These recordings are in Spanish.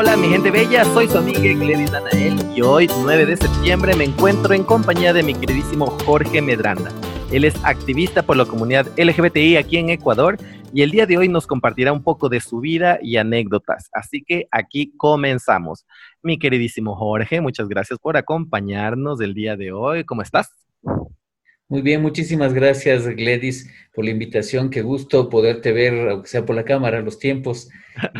Hola mi gente bella, soy su amiga Gladys Danael y hoy 9 de septiembre me encuentro en compañía de mi queridísimo Jorge Medranda. Él es activista por la comunidad LGBTI aquí en Ecuador y el día de hoy nos compartirá un poco de su vida y anécdotas. Así que aquí comenzamos. Mi queridísimo Jorge, muchas gracias por acompañarnos el día de hoy. ¿Cómo estás? Muy bien, muchísimas gracias Gladys por la invitación. Qué gusto poderte ver, aunque sea por la cámara, los tiempos.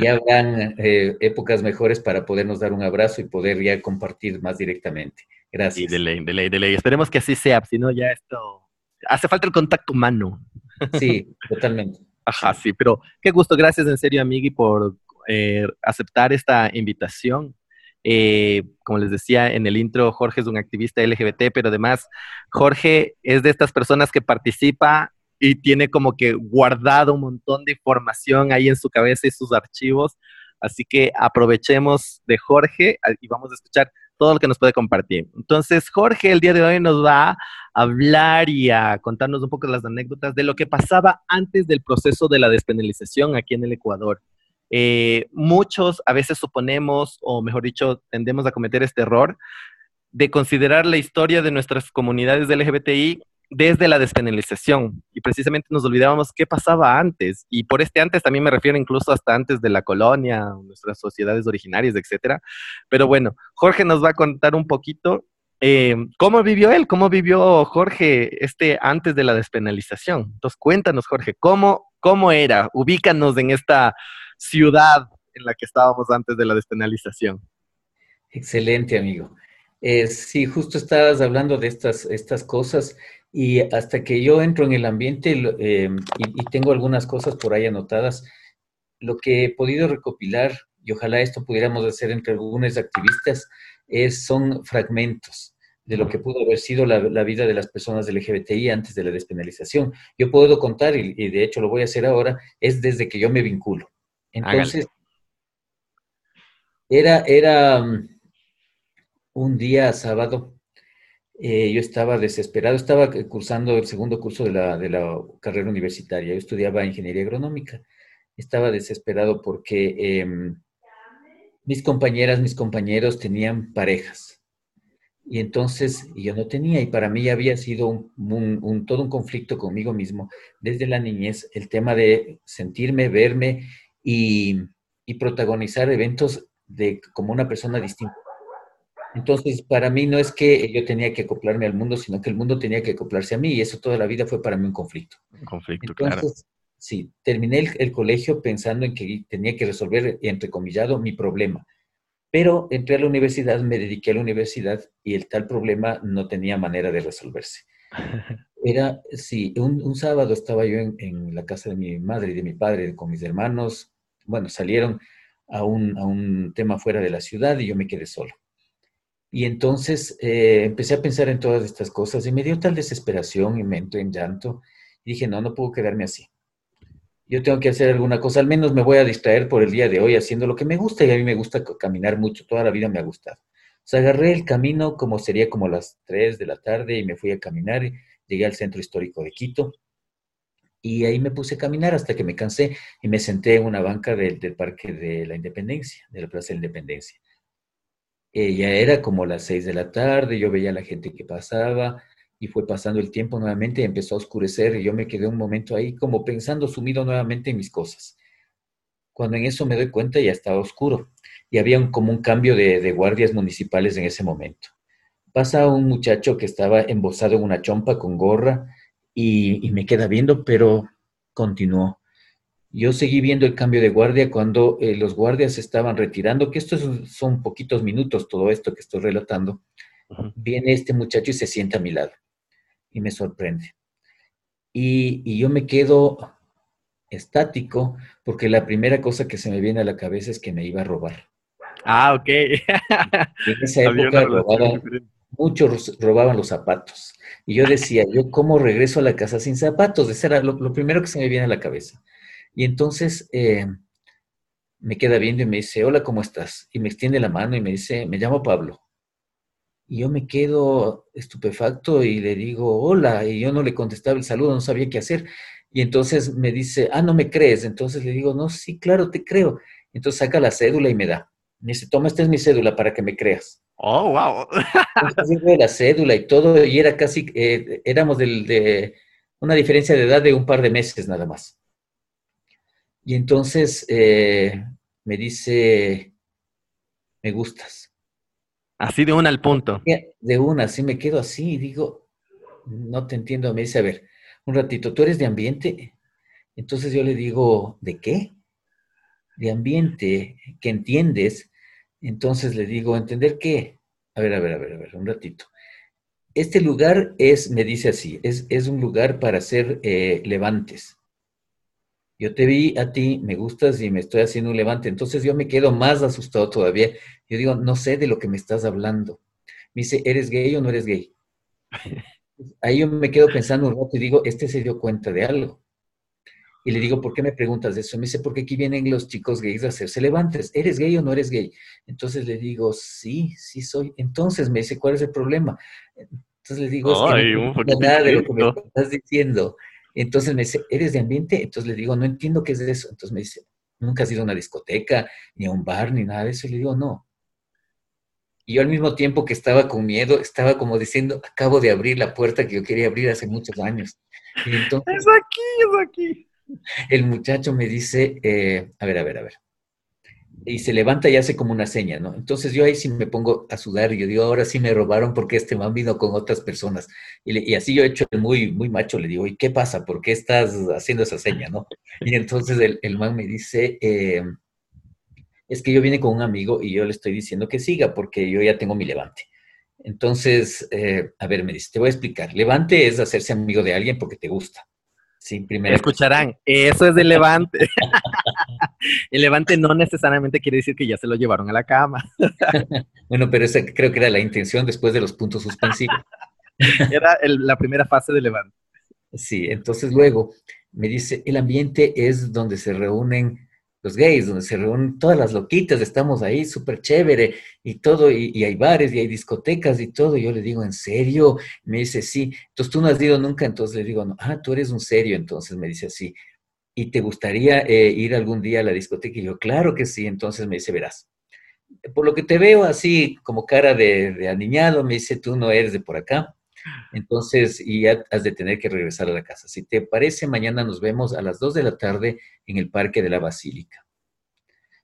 Ya habrán eh, épocas mejores para podernos dar un abrazo y poder ya compartir más directamente. Gracias. Y de ley, de ley, de ley. Esperemos que así sea, si no ya esto... Hace falta el contacto humano. Sí, totalmente. Ajá, sí, pero qué gusto. Gracias en serio, Amigui, por eh, aceptar esta invitación. Eh, como les decía en el intro, Jorge es un activista LGBT, pero además Jorge es de estas personas que participa y tiene como que guardado un montón de información ahí en su cabeza y sus archivos. Así que aprovechemos de Jorge y vamos a escuchar todo lo que nos puede compartir. Entonces, Jorge el día de hoy nos va a hablar y a contarnos un poco las anécdotas de lo que pasaba antes del proceso de la despenalización aquí en el Ecuador. Eh, muchos a veces suponemos, o mejor dicho, tendemos a cometer este error de considerar la historia de nuestras comunidades LGBTI desde la despenalización. Y precisamente nos olvidábamos qué pasaba antes. Y por este antes también me refiero incluso hasta antes de la colonia, nuestras sociedades originarias, etcétera. Pero bueno, Jorge nos va a contar un poquito eh, cómo vivió él, cómo vivió Jorge este antes de la despenalización. Entonces, cuéntanos, Jorge, cómo, cómo era. Ubícanos en esta ciudad en la que estábamos antes de la despenalización. Excelente, amigo. Eh, sí, justo estabas hablando de estas, estas cosas y hasta que yo entro en el ambiente em, y, tengo algunas cosas por ahí anotadas, lo que he podido recopilar, y ojalá esto pudiéramos hacer entre algunos activistas, es, son fragmentos de lo que pudo haber sido la, vida de las personas LGBTI antes de la despenalización. Yo puedo contar, y, y de hecho lo voy a hacer ahora, es desde que yo me vinculo. Entonces, era, era mm, un día sábado, eh, yo estaba desesperado, estaba cursando el segundo curso de la, de la, carrera universitaria, yo estudiaba ingeniería agronómica, estaba desesperado porque em, mis compañeras, mis compañeros tenían parejas. Y entonces yo no tenía, y para mí había sido un, todo un conflicto conmigo mismo desde la niñez, el tema de sentirme, verme y, protagonizar eventos de, como una persona distinta. Entonces, para mí no es que yo tenía que acoplarme al mundo, sino que el mundo tenía que acoplarse a mí y eso toda la vida fue para mí un conflicto. Un conflicto, Entonces, claro. Sí, terminé el, el, colegio pensando en que tenía que resolver, entrecomillado, mi problema. Pero entré a la universidad, me dediqué a la universidad y el tal problema no tenía manera de resolverse. Era, sí, un, un sábado estaba yo en, en, la casa de mi madre y de mi padre con mis hermanos. Bueno, salieron a un, a un tema fuera de la ciudad y yo me quedé solo. Y entonces eh, empecé a pensar en todas estas cosas y me dio tal desesperación y me entré en llanto. Y dije, no, no puedo quedarme así. Yo tengo que hacer alguna cosa, al menos me voy a distraer por el día de hoy haciendo lo que me gusta y a mí me gusta caminar mucho, toda la vida me ha gustado. O sea, agarré el camino como sería como las 3 de la tarde y me fui a caminar. Llegué al centro histórico de Quito y ahí me puse a caminar hasta que me cansé y me senté en una banca del, Parque de la Independencia, de la Plaza de la Independencia. Eh, ya era como las 6 de la tarde, yo veía a la gente que pasaba y fue pasando el tiempo nuevamente, empezó a oscurecer y yo me quedé un momento ahí como pensando, sumido nuevamente en mis cosas. Cuando en eso me doy cuenta ya estaba oscuro y había un, como un cambio de guardias municipales en ese momento pasa un muchacho que estaba embosado en una chompa con gorra y, y, me queda viendo, pero continuó. Yo seguí viendo el cambio de guardia cuando eh, los guardias estaban retirando, que estos son poquitos minutos todo esto que estoy relatando. Uh -huh. Viene este muchacho y se sienta a mi lado y me sorprende. Y, y yo me quedo estático porque la primera cosa que se me viene a la cabeza es que me iba a robar. Ah, ok. en esa época robaban, muchos robaban los zapatos. Y yo decía, ¿yo cómo regreso a la casa sin zapatos? Eso era lo, primero que se me viene a la cabeza. Y entonces eh, me queda viendo y me dice, hola, ¿cómo estás? Y me extiende la mano y me dice, me llamo Pablo. Y yo me quedo estupefacto y le digo, hola, y yo no le contestaba el saludo, no sabía qué hacer. Y entonces me dice, ah, no me crees. Entonces le digo, no, sí, claro, te creo. Entonces saca la cédula y me da. Me dice, toma, esta es mi cédula para que me creas. Oh, wow. La cédula y todo, y era casi, eh, éramos de una diferencia de edad de un par de meses nada más. Y entonces eh, me dice, me gustas. Así de una al punto. De una, así me quedo así y digo, no te entiendo. Me dice, a ver, un ratito, ¿tú eres de ambiente? Entonces yo le digo, ¿de qué? De ambiente, que entiendes. Entonces le digo, ¿entender qué? A ver, a ver, a ver, a ver, un ratito. Este lugar es, me dice así, es, es un lugar para hacer eh, levantes. Yo te vi a ti, me gustas y me estoy haciendo un levante. Entonces yo me quedo más asustado todavía. Yo digo, no sé de lo que me estás hablando. Me dice, ¿eres gay o no eres gay? Ahí yo me quedo pensando un rato y digo, este se dio cuenta de algo. Y le digo, ¿por qué me preguntas de eso? Me dice, porque aquí vienen los chicos gays a hacerse levantes. ¿Eres gay o no eres gay? Entonces le digo, sí, sí soy. Entonces me dice, ¿cuál es el problema? Entonces le digo, es que no nada de lo que me estás diciendo. Entonces me dice, ¿eres de ambiente? Entonces le digo, no entiendo qué es eso. Entonces me dice, nunca has ido a una discoteca, ni a un bar, ni nada de eso. Y le digo, no. Y yo al mismo tiempo que estaba con miedo, estaba como diciendo, acabo de abrir la puerta que yo quería abrir hace muchos años. Y entonces, es aquí, es aquí. El muchacho me dice, eh, a ver, a ver, a ver y se levanta y hace como una seña, ¿no? Entonces yo ahí sí me pongo a sudar y yo digo, ahora sí me robaron porque este man vino con otras personas. Y, así yo he hecho el muy, muy macho, le digo, ¿y qué pasa? ¿Por qué estás haciendo esa seña, no? Y entonces el, man me dice, eh, es que yo vine con un amigo y yo le estoy diciendo que siga porque yo ya tengo mi levante. Entonces, eh, a ver, me dice, te voy a explicar. Levante es hacerse amigo de alguien porque te gusta. Sí, primero. Escucharán, eso es de levante. el levante no necesariamente quiere decir que ya se lo llevaron a la cama. bueno, pero esa creo que era la intención después de los puntos suspensivos. era la primera fase de levante. Sí, entonces luego me dice, el ambiente es donde se reúnen los gays, donde se reúnen todas las loquitas, estamos ahí, súper chévere y todo, y, hay bares y hay discotecas y todo. yo le digo, ¿en serio? Me dice, sí. Entonces tú no has ido nunca, entonces le digo, no, ah, tú eres un serio, entonces me dice así. ¿Y te gustaría eh, ir algún día a la discoteca? Y yo, claro que sí. Entonces me dice, verás, por lo que te veo así como cara de, de aniñado, me dice, tú no eres de por acá. Entonces, y ya has de tener que regresar a la casa. Si te parece, mañana nos vemos a las 2 de la tarde en el Parque de la Basílica.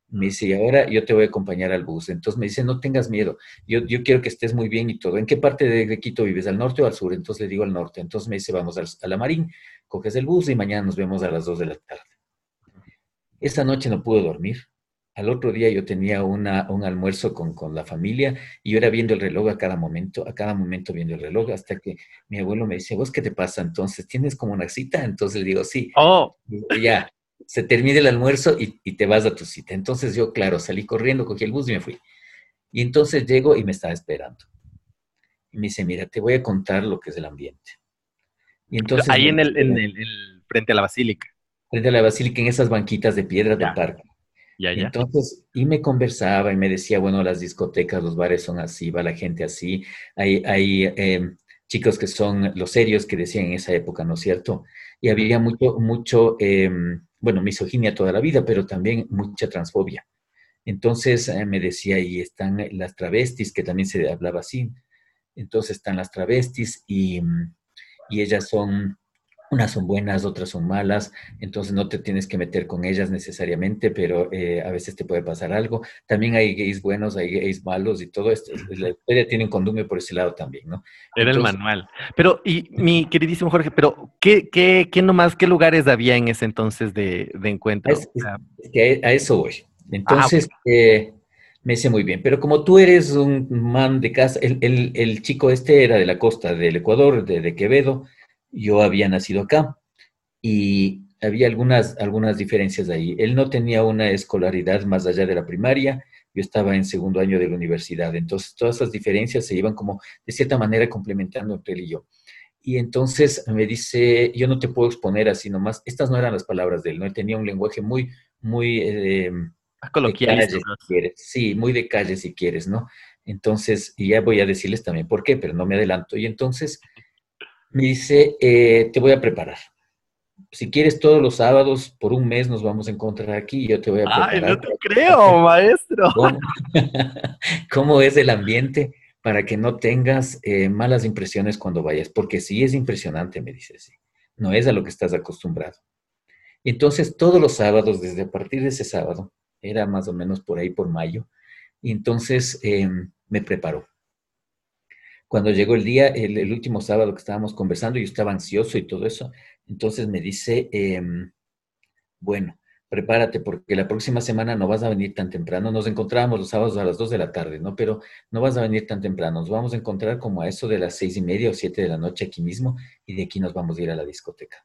Me dice, y ahora yo te voy a acompañar al bus. Entonces me dice, no tengas miedo, yo, yo quiero que estés muy bien y todo. ¿En qué parte de, Quito vives? ¿Al norte o al sur? Entonces le digo al norte. Entonces me dice, vamos a la Marín, coges el bus y mañana nos vemos a las 2 de la tarde. Esta noche no pude dormir. Al otro día yo tenía una, un almuerzo con, con, la familia y yo era viendo el reloj a cada momento, a cada momento viendo el reloj, hasta que mi abuelo me dice, ¿vos qué te pasa entonces? ¿Tienes como una cita? Entonces le digo, sí. Oh. ya, se termina el almuerzo y, y, te vas a tu cita. Entonces yo, claro, salí corriendo, cogí el bus y me fui. Y entonces llego y me estaba esperando. Y me dice, mira, te voy a contar lo que es el ambiente. Y entonces... Ahí en el, en el, frente a la basílica. Frente a la basílica, en esas banquitas de piedra del parque. Entonces, y me conversaba y me decía, bueno, las discotecas, los bares son así, va la gente así. Hay, hay em, chicos que son los serios que decían en esa época, ¿no es cierto? Y había mucho, mucho, em, bueno, misoginia toda la vida, pero también mucha transfobia. Entonces eh, me decía, y están las travestis, que también se hablaba así. Entonces están las travestis y, y ellas son unas son buenas, otras son malas, entonces no te tienes que meter con ellas necesariamente, pero eh, a veces te puede pasar algo. También hay gays buenos, hay gays malos y todo esto. La historia tiene un condumio por ese lado también, ¿no? Era el manual. Pero, y mi queridísimo Jorge, pero ¿qué, qué, qué nomás, qué lugares había en ese entonces de, de encuentro? Es, que a eso voy. Entonces, ah, eh, me dice muy bien, pero como tú eres un man de casa, el, el, el chico este era de la costa del Ecuador, de, de Quevedo, yo había nacido acá y había algunas, algunas diferencias ahí. Él no tenía una escolaridad más allá de la primaria, yo estaba en segundo año de la universidad, entonces todas esas diferencias se iban como de cierta manera complementando entre él y yo. Y entonces me dice, yo no te puedo exponer así nomás, estas no eran las palabras de él, ¿no? Él tenía un lenguaje muy, muy... Eh, coloquial. Sí, muy de calle si quieres, ¿no? Entonces, y ya voy a decirles también por qué, pero no me adelanto. Y entonces me dice, eh, te voy a preparar. si quieres todos los sábados, por un mes nos vamos a encontrar aquí y yo te voy a preparar. Ay, no te creo, maestro. ¿Cómo, es el ambiente para que no tengas eh, malas impresiones cuando vayas? Porque sí es impresionante, me dice, sí. No es a lo que estás acostumbrado. Entonces, todos los sábados, desde a partir de ese sábado, era más o menos por ahí por mayo, y entonces em, me preparó. Cuando llegó el día, el, último sábado que estábamos conversando, yo estaba ansioso y todo eso, entonces me dice, em, bueno, prepárate porque la próxima semana no vas a venir tan temprano. Nos encontrábamos los sábados a las 2 de la tarde, ¿no? Pero no vas a venir tan temprano. Nos vamos a encontrar como a eso de las seis y media o siete de la noche aquí mismo y de aquí nos vamos a ir a la discoteca.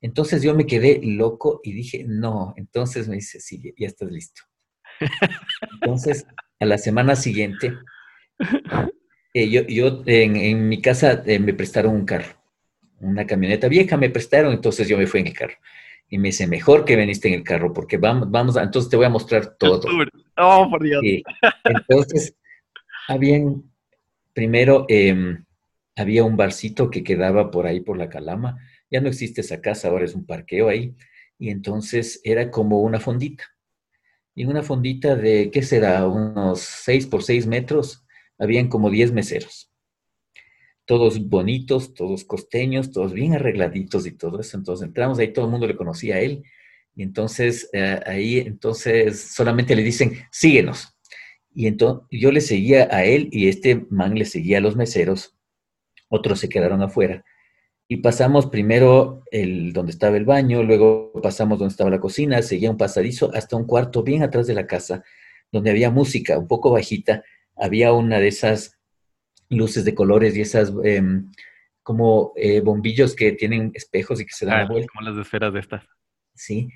Entonces yo me quedé loco y dije, no. Entonces me dice, sí, ya estás listo. Entonces, a la semana siguiente, eh, yo, yo en, mi casa eh, me prestaron un carro, una camioneta vieja me prestaron, entonces yo me fui en el carro. Y me dice, mejor que veniste en el carro, porque vamos, vamos a, entonces te voy a mostrar todo. Oh, por Dios. entonces, habían, primero, em, había un barcito que quedaba por ahí, por la Calama. Ya no existe esa casa, ahora es un parqueo ahí. Y entonces era como una fondita. Y una fondita de, ¿qué será? Unos 6 por 6 metros, habían como 10 meseros todos bonitos, todos costeños, todos bien arregladitos y todo eso. Entonces entramos ahí, todo el mundo le conocía a él. Y entonces eh, ahí, entonces solamente le dicen, síguenos. Y entonces yo le seguía a él y este man le seguía a los meseros. Otros se quedaron afuera. Y pasamos primero el, donde estaba el baño, luego pasamos donde estaba la cocina, seguía un pasadizo hasta un cuarto bien atrás de la casa, donde había música un poco bajita. Había una de esas luces de colores y esas em, como eh, bombillos que tienen espejos y que se dan ah, vuelta. Como las esferas de estas. Sí.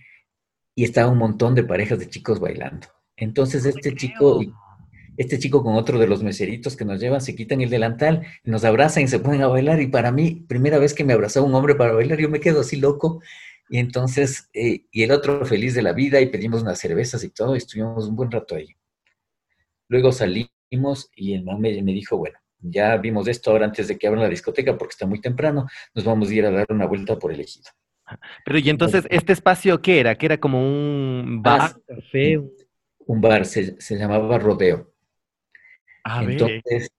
Y estaba un montón de parejas de chicos bailando. Entonces este chico, este chico con otro de los meseritos que nos llevan, se quitan el delantal, nos abrazan y se ponen a bailar. Y para mí, primera vez que me abrazaba un hombre para bailar, yo me quedo así loco. Y entonces, eh, y el otro feliz de la vida y pedimos unas cervezas y todo, y estuvimos un buen rato ahí. Luego salimos y el man me dijo, bueno, ya vimos esto ahora antes de que abran la discoteca porque está muy temprano, nos vamos a ir a dar una vuelta por el ejido. Pero y entonces, ¿este espacio qué era? ¿Que era como un bar, ah, café? Un bar, se, llamaba Rodeo. Ah, entonces,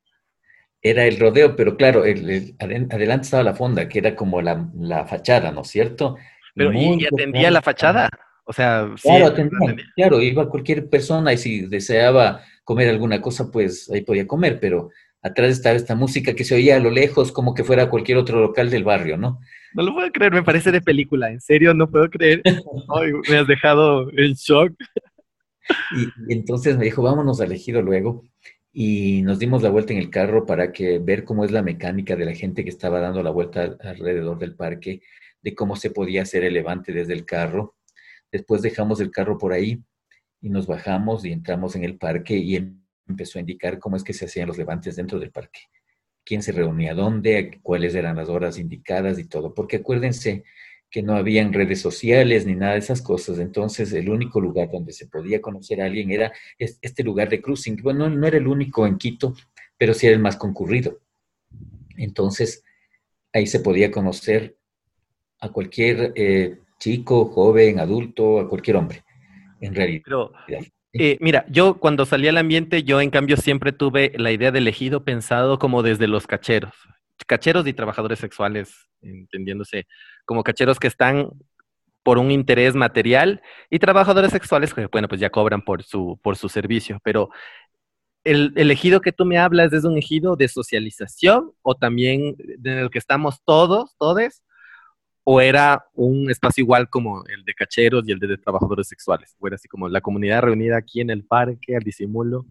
era el rodeo, pero claro, el, adelante estaba la fonda, que era como la, fachada, ¿no es cierto? Pero ¿y, atendía la fachada? O sea, claro, atendía, claro, iba cualquier persona y si deseaba comer alguna cosa, pues ahí podía comer, pero atrás estaba esta música que se oía a lo lejos como que fuera cualquier otro local del barrio, ¿no? No lo puedo creer, me parece de película, en serio, no puedo creer. me has dejado en shock. Y, entonces me dijo, vámonos al ejido luego. Y nos dimos la vuelta en el carro para que ver cómo es la mecánica de la gente que estaba dando la vuelta alrededor del parque, de cómo se podía hacer el levante desde el carro. Después dejamos el carro por ahí y nos bajamos y entramos en el parque y en empezó a indicar cómo es que se hacían los levantes dentro del parque, quién se reunía dónde, cuáles eran las horas indicadas y todo, porque acuérdense que no habían redes sociales ni nada de esas cosas, entonces el único lugar donde se podía conocer a alguien era este lugar de cruising. Bueno, no era el único en Quito, pero sí era el más concurrido. Entonces, ahí se podía conocer a cualquier eh, chico, joven, adulto, a cualquier hombre, en realidad. Eh, mira, yo cuando salí al ambiente, yo en cambio siempre tuve la idea de elegido pensado como desde los cacheros, cacheros y trabajadores sexuales, entendiéndose como cacheros que están por un interés material y trabajadores sexuales que, bueno, pues ya cobran por su, por su servicio, pero el, elegido que tú me hablas es un ejido de socialización o también en el que estamos todos, todes, o era un espacio igual como el de cacheros y el de, trabajadores sexuales? ¿O era así como la comunidad reunida aquí en el parque, al disimulo?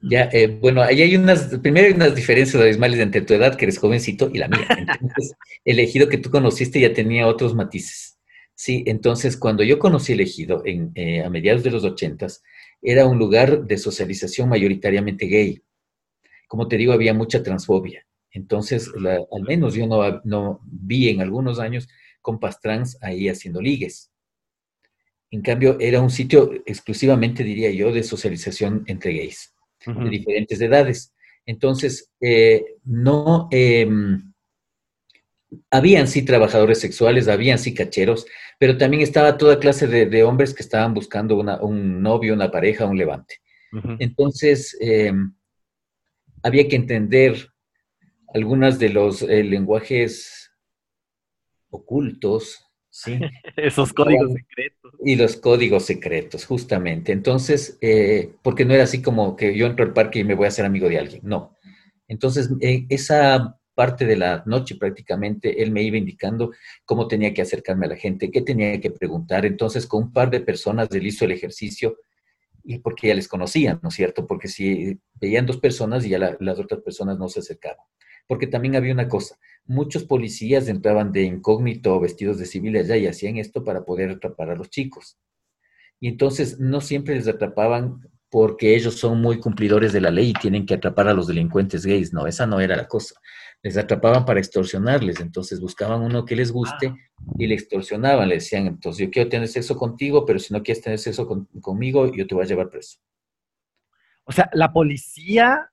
Ya, eh, bueno, ahí hay unas, primero hay unas diferencias abismales entre tu edad, que eres jovencito, y la mía. Entonces, el ejido que tú conociste ya tenía otros matices. Sí, entonces cuando yo conocí el ejido en, eh, a mediados de los ochentas, era un lugar de socialización mayoritariamente gay. Como te digo, había mucha transfobia. Entonces, al menos yo no, vi en algunos años compas trans ahí haciendo ligues. En cambio, era un sitio exclusivamente, diría yo, de socialización entre gays, de diferentes edades. Entonces, eh, no, em, habían sí trabajadores sexuales, habían sí cacheros, pero también estaba toda clase de, hombres que estaban buscando un novio, una pareja, un levante. Entonces, em, había que entender algunos de los eh, lenguajes ocultos, ¿sí? Esos códigos secretos. Y los códigos secretos, justamente. Entonces, eh, porque no era así como que yo entro al parque y me voy a hacer amigo de alguien, no. Entonces, eh, esa parte de la noche prácticamente él me iba indicando cómo tenía que acercarme a la gente, qué tenía que preguntar. Entonces, con un par de personas él hizo el ejercicio y porque ya les conocían, ¿no es cierto? Porque si veían dos personas y ya las otras personas no se acercaban. Porque también había una cosa, muchos policías entraban de incógnito vestidos de civiles allá y hacían esto para poder atrapar a los chicos. Y entonces no siempre les atrapaban porque ellos son muy cumplidores de la ley y tienen que atrapar a los delincuentes gays. No, esa no era la cosa les atrapaban para extorsionarles, entonces buscaban uno que les guste ah. y le extorsionaban, le decían, entonces yo quiero tener sexo contigo, pero si no quieres tener sexo conmigo, yo te voy a llevar preso. O sea, la policía,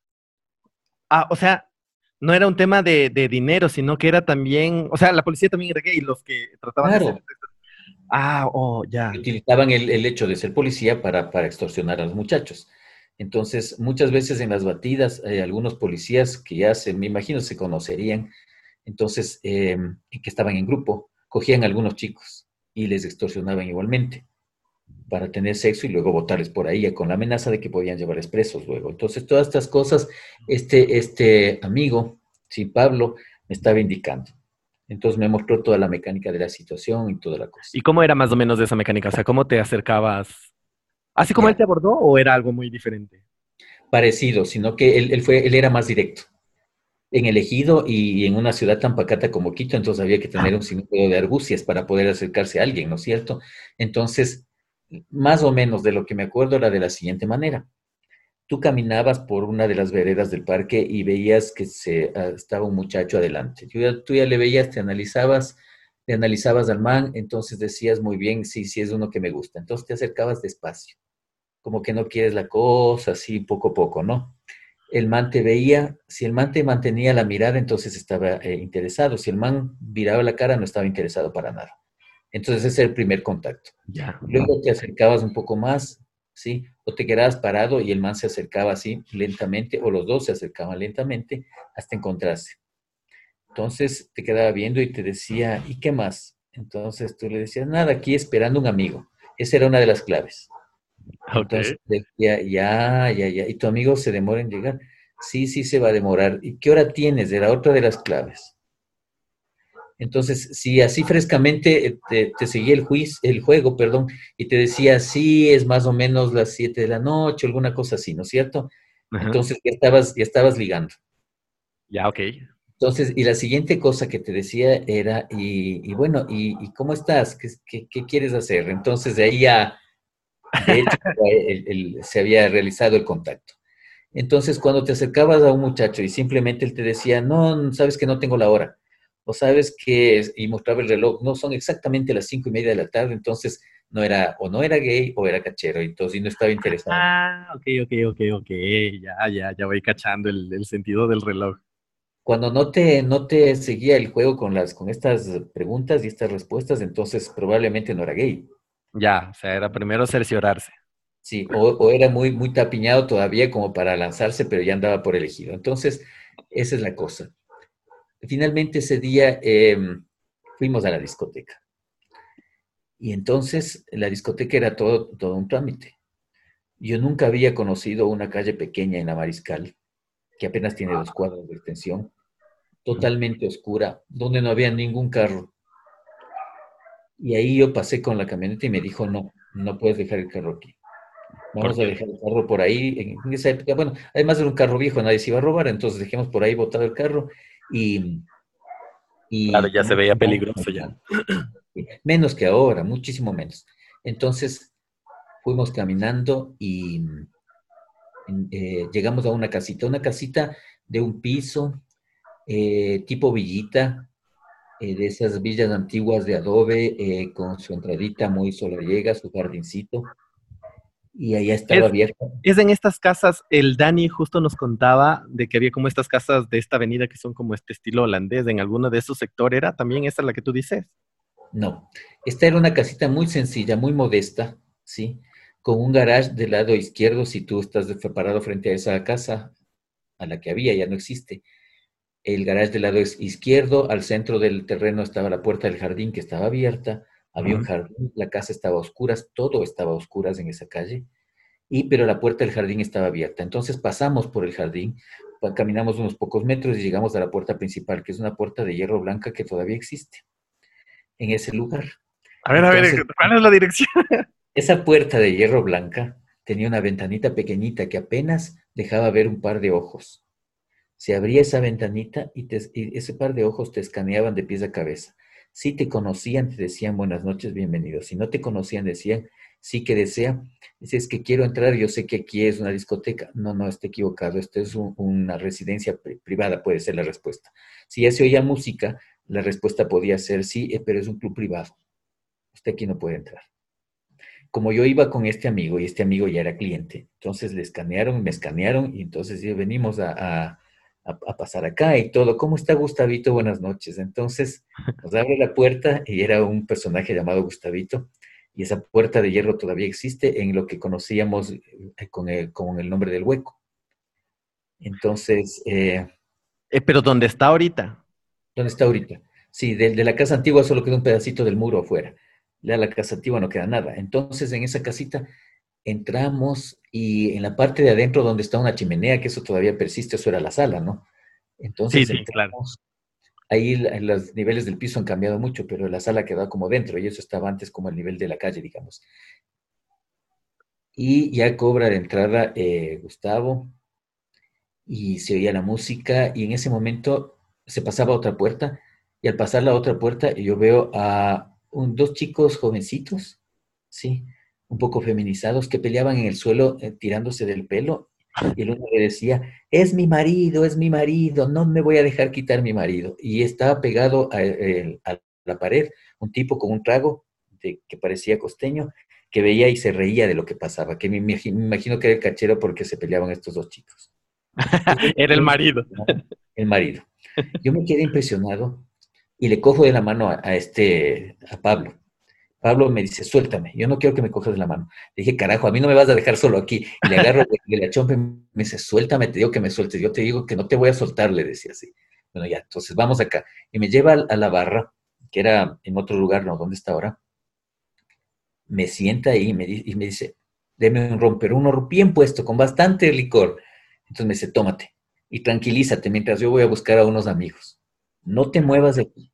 ah, o sea, no era un tema de, dinero, sino que era también, o sea, la policía también era gay, los que trataban de hacer Ah, oh, ya. Utilizaban el, hecho de ser policía para, para extorsionar a los muchachos. Entonces, muchas veces en las batidas, hay algunos policías que ya se, me imagino, se conocerían, entonces, eh, que estaban en grupo, cogían a algunos chicos y les extorsionaban igualmente para tener sexo y luego botarles por ahí con la amenaza de que podían llevarles presos luego. Entonces, todas estas cosas, este, este amigo, sí, Pablo, me estaba indicando. Entonces me mostró toda la mecánica de la situación y toda la cosa. ¿Y cómo era más o menos de esa mecánica? O sea, ¿cómo te acercabas ¿Así como él te abordó o era algo muy diferente? Parecido, sino que él, fue, él era más directo. En el ejido y en una ciudad tan pacata como Quito, entonces había que tener un sinnúmero de argucias para poder acercarse a alguien, ¿no es cierto? Entonces, más o menos de lo que me acuerdo era de la siguiente manera. Tú caminabas por una de las veredas del parque y veías que se, ah, estaba un muchacho adelante. Tú ya, tú ya le veías, te analizabas, le analizabas al man, entonces decías muy bien, sí, sí es uno que me gusta. Entonces te acercabas despacio como que no quieres la cosa, así poco a poco, ¿no? El man te veía, si el man te mantenía la mirada, entonces estaba eh, interesado. Si el man viraba la cara, no estaba interesado para nada. Entonces ese es el primer contacto. Ya. Luego te acercabas un poco más, ¿sí? O te quedabas parado y el man se acercaba así lentamente, o los dos se acercaban lentamente hasta encontrarse. Entonces te quedaba viendo y te decía, ¿y qué más? Entonces tú le decías, nada, aquí esperando un amigo. Esa era una de las claves. Entonces decía, ya, ya, ya. ¿Y tu amigo se demora en llegar? Sí, sí se va a demorar. ¿Y qué hora tienes? Era otra de las claves. Entonces, si así frescamente eh, te, seguía el, juicio, el juego, perdón, y te decía, sí, es más o menos las 7 de la noche, alguna cosa así, ¿no es cierto? Entonces ya estabas, ya estabas ligando. Ya, ok. Entonces, y la siguiente cosa que te decía era, y, bueno, y, cómo estás? ¿Qué, ¿Qué, quieres hacer? Entonces, de ahí ya de hecho, se había realizado el contacto. Entonces, cuando te acercabas a un muchacho y simplemente él te decía, no, sabes que no tengo la hora, o sabes que, y mostraba el reloj, no son exactamente las cinco y media de la tarde, entonces no era, o no era gay o era cachero, entonces no estaba interesado. Ah, ok, ok, ok, ok, ya, ya, ya voy cachando el, el sentido del reloj. Cuando no te, no te seguía el juego con, las, con estas preguntas y estas respuestas, entonces probablemente no era gay. Ya, o sea, era primero cerciorarse. Sí, o, era muy, muy tapiñado todavía como para lanzarse, pero ya andaba por elegido. Entonces, esa es la cosa. Finalmente ese día em, fuimos a la discoteca. Y entonces la discoteca era todo, todo un trámite. Yo nunca había conocido una calle pequeña en la Mariscal, que apenas tiene dos cuadros de extensión, totalmente oscura, donde no había ningún carro. Y ahí yo pasé con la camioneta y me dijo, no, no puedes dejar el carro aquí. Vamos a dejar el carro por ahí. En esa época, bueno, además era un carro viejo, nadie se iba a robar, entonces dejemos por ahí botado el carro y... claro, ya se veía peligroso ya. Menos que ahora, muchísimo menos. Entonces fuimos caminando y eh, llegamos a una casita, una casita de un piso, eh, tipo villita, eh, de esas villas antiguas de adobe, con su entradita muy solariega, su jardincito. Y allá estaba abierto. Es en estas casas, el Dani justo nos contaba de que había como estas casas de esta avenida que son como este estilo holandés, en alguno de esos sectores, ¿era también esta la que tú dices? No, esta era una casita muy sencilla, muy modesta, ¿sí? Con un garage del lado izquierdo, si tú estás parado frente a esa casa, a la que había, ya no existe. El garage del lado izquierdo, al centro del terreno estaba la puerta del jardín que estaba abierta, había un jardín, la casa estaba a oscuras, todo estaba a oscuras en esa calle, y pero la puerta del jardín estaba abierta. Entonces pasamos por el jardín, caminamos unos pocos metros y llegamos a la puerta principal, que es una puerta de hierro blanca que todavía existe en ese lugar. A ver, a ver, ¿cuál es la dirección? Esa puerta de hierro blanca tenía una ventanita pequeñita que apenas dejaba ver un par de ojos. Se abría esa ventanita y, y ese par de ojos te escaneaban de pies a cabeza. Si te conocían, te decían buenas noches, bienvenidos. Si no te conocían, decían sí que desea. Dices que quiero entrar, yo sé que aquí es una discoteca. No, no, está equivocado. Esto es una residencia privada, puede ser la respuesta. Si ya se oía música, la respuesta podía ser sí, eh, pero es un club privado. Usted aquí no puede entrar. Como yo iba con este amigo y este amigo ya era cliente, entonces le escanearon, me escanearon y entonces venimos a, pasar acá y todo. ¿Cómo está Gustavito? Buenas noches. Entonces nos abre la puerta y era un personaje llamado Gustavito. Y esa puerta de hierro todavía existe en lo que conocíamos eh, con el, con el nombre del hueco. Entonces... Eh, eh, ¿Pero dónde está ahorita? ¿Dónde está ahorita? Sí, de, de, la casa antigua solo queda un pedacito del muro afuera. De la casa antigua no queda nada. Entonces, en esa casita entramos y en la parte de adentro donde está una chimenea, que eso todavía persiste, eso era la sala, ¿no? Entonces, sí, claro. ahí los niveles del piso han cambiado mucho, pero la sala quedaba como dentro y eso estaba antes como al nivel de la calle, digamos. Y ya cobra de entrada eh, Gustavo y se oía la música y en ese momento se pasaba a otra puerta y al pasar la otra puerta yo veo a dos chicos jovencitos, sí, un poco feminizados que peleaban en el suelo eh, tirándose del pelo y el uno le decía, es mi marido, es mi marido, no me voy a dejar quitar mi marido. Y estaba pegado a, la pared un tipo con un trago de, que parecía costeño, que veía y se reía de lo que pasaba, que me, imagino que era el cachero porque se peleaban estos dos chicos. era el marido. El marido. Yo me quedé impresionado y le cojo de la mano a este, a Pablo. Pablo me dice, suéltame, yo no quiero que me cojas la mano. Le dije, carajo, a mí no me vas a dejar solo aquí. Y le agarro de la chompa y me dice, suéltame, te digo que me sueltes. Yo te digo que no te voy a soltar, le decía así. Bueno, ya, entonces vamos acá. Y me lleva a la barra, que era en otro lugar, no, ¿dónde está ahora? Me sienta ahí y me, y me dice, deme un romper, uno bien puesto, con bastante licor. Entonces me dice, tómate y tranquilízate mientras yo voy a buscar a unos amigos. No te muevas de aquí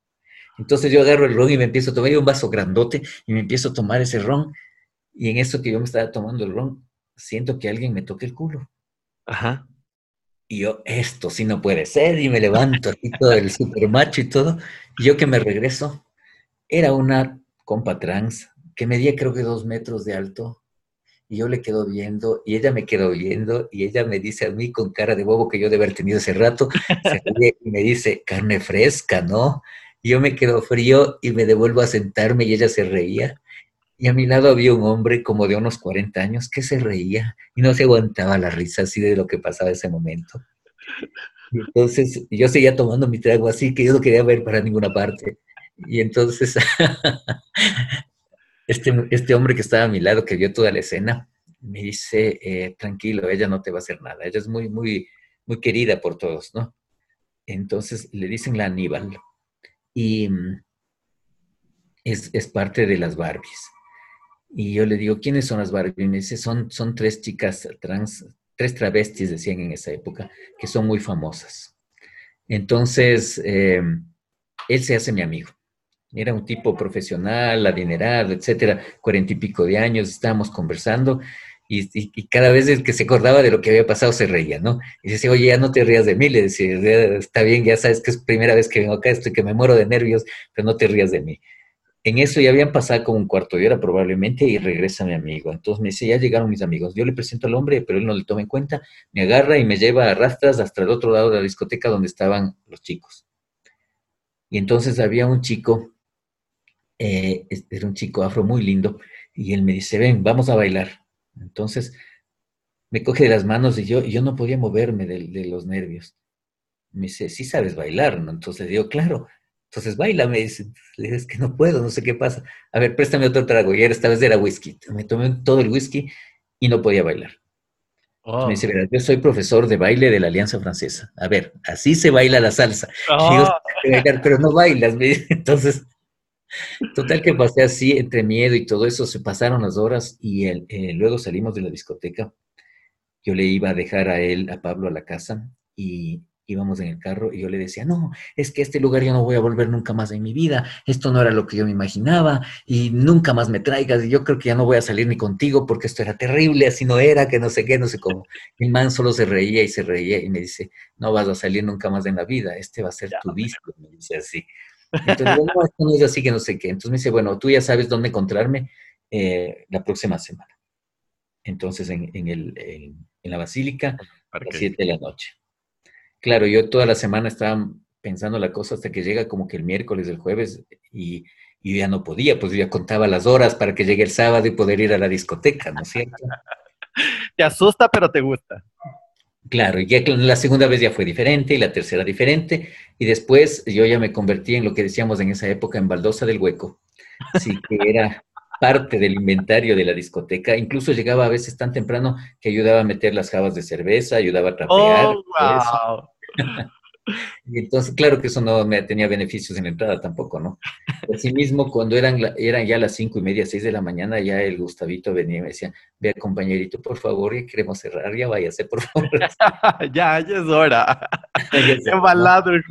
entonces yo agarro el ron y me empiezo a tomar un vaso grandote y me empiezo a tomar ese ron. Y en eso que yo me estaba tomando el ron, siento que alguien me toque el culo. Ajá. Y yo, esto sí no puede ser, y me levanto así todo el super macho y todo. Y yo que me regreso, era una compa trans que medía creo que dos metros de alto. Y yo le quedo viendo, y ella me quedó viendo, y ella me dice a mí con cara de bobo que yo debe haber tenido hace rato, y me dice, carne fresca, ¿no? Yo me quedo frío y me devuelvo a sentarme y ella se reía. Y a mi lado había un hombre como de unos 40 años que se reía y no se aguantaba la risa así de lo que pasaba ese momento. Entonces yo seguía tomando mi trago así que yo no quería ver para ninguna parte. Y entonces este, este hombre que estaba a mi lado, que vio toda la escena, me dice, eh, tranquilo, ella no te va a hacer nada. Ella es muy, muy, muy querida por todos, ¿no? Entonces le dicen la Aníbal y mm, es, parte de las Barbies. Y yo le digo, ¿quiénes son las Barbies? Me dice, son, son tres chicas trans, tres travestis, decían en esa época, que son muy famosas. Entonces, eh, él se hace mi amigo. Era un tipo profesional, adinerado, etcétera, cuarenta y pico de años, estábamos conversando y, cada vez que se acordaba de lo que había pasado se reía, ¿no? Y decía, oye, ya no te rías de mí, le decía, está bien, ya sabes que es primera vez que vengo acá, estoy que me muero de nervios, pero no te rías de mí. En eso ya habían pasado como un cuarto de hora probablemente y regresa mi amigo. Entonces me dice, ya llegaron mis amigos. Yo le presento al hombre, pero él no le toma en cuenta, me agarra y me lleva a rastras hasta el otro lado de la discoteca donde estaban los chicos. Y entonces había un chico, eh, era un chico afro muy lindo, y él me dice, ven, vamos a bailar Entonces, me coge de las manos y yo, yo no podía moverme de, los nervios. Me dice, sí sabes bailar, ¿no? Entonces le digo, claro. Entonces baila, me dice, le digo, es que no puedo, no sé qué pasa. A ver, préstame otro trago. Y esta vez era whisky. Me tomé todo el whisky y no podía bailar. Me dice, oh. yo soy profesor de baile de la Alianza Francesa. A ver, así se baila la salsa. Oh. pero no bailas. Entonces, total que pasé así, entre miedo y todo eso, se pasaron las horas y eh, luego salimos de la discoteca. Yo le iba a dejar a él, a Pablo, a la casa y íbamos en el carro y yo le decía, no, es que este lugar yo no voy a volver nunca más en mi vida, esto no era lo que yo me imaginaba y nunca más me traigas y yo creo que ya no voy a salir ni contigo porque esto era terrible, así no era, que no sé qué, no sé cómo. El man solo se reía y se reía y me dice, no vas a salir nunca más en la vida, este va a ser tu disco, me dice así. Entonces, no, esto no es así que no sé qué. Entonces me dice, bueno, tú ya sabes dónde encontrarme eh, la próxima semana. Entonces, en, el, en, la basílica, a las 7 de la noche. Claro, yo toda la semana estaba pensando la cosa hasta que llega como que el miércoles, el jueves, y, ya no podía, pues ya contaba las horas para que llegue el sábado y poder ir a la discoteca, ¿no es cierto? te asusta, pero te gusta. Claro, ya la segunda vez ya fue diferente y la tercera diferente, y después yo ya me convertí en lo que decíamos en esa época en baldosa del hueco, así que era parte del inventario de la discoteca, incluso llegaba a veces tan temprano que ayudaba a meter las jabas de cerveza, ayudaba a trapear. Oh, y entonces, claro que eso no me tenía beneficios en la entrada tampoco, ¿no? Asimismo, cuando eran, eran ya las cinco y media, seis de la mañana, ya el Gustavito venía y me decía, vea compañerito, por favor, ya queremos cerrar, ya váyase, por favor. ya, ya es hora. Qué balado el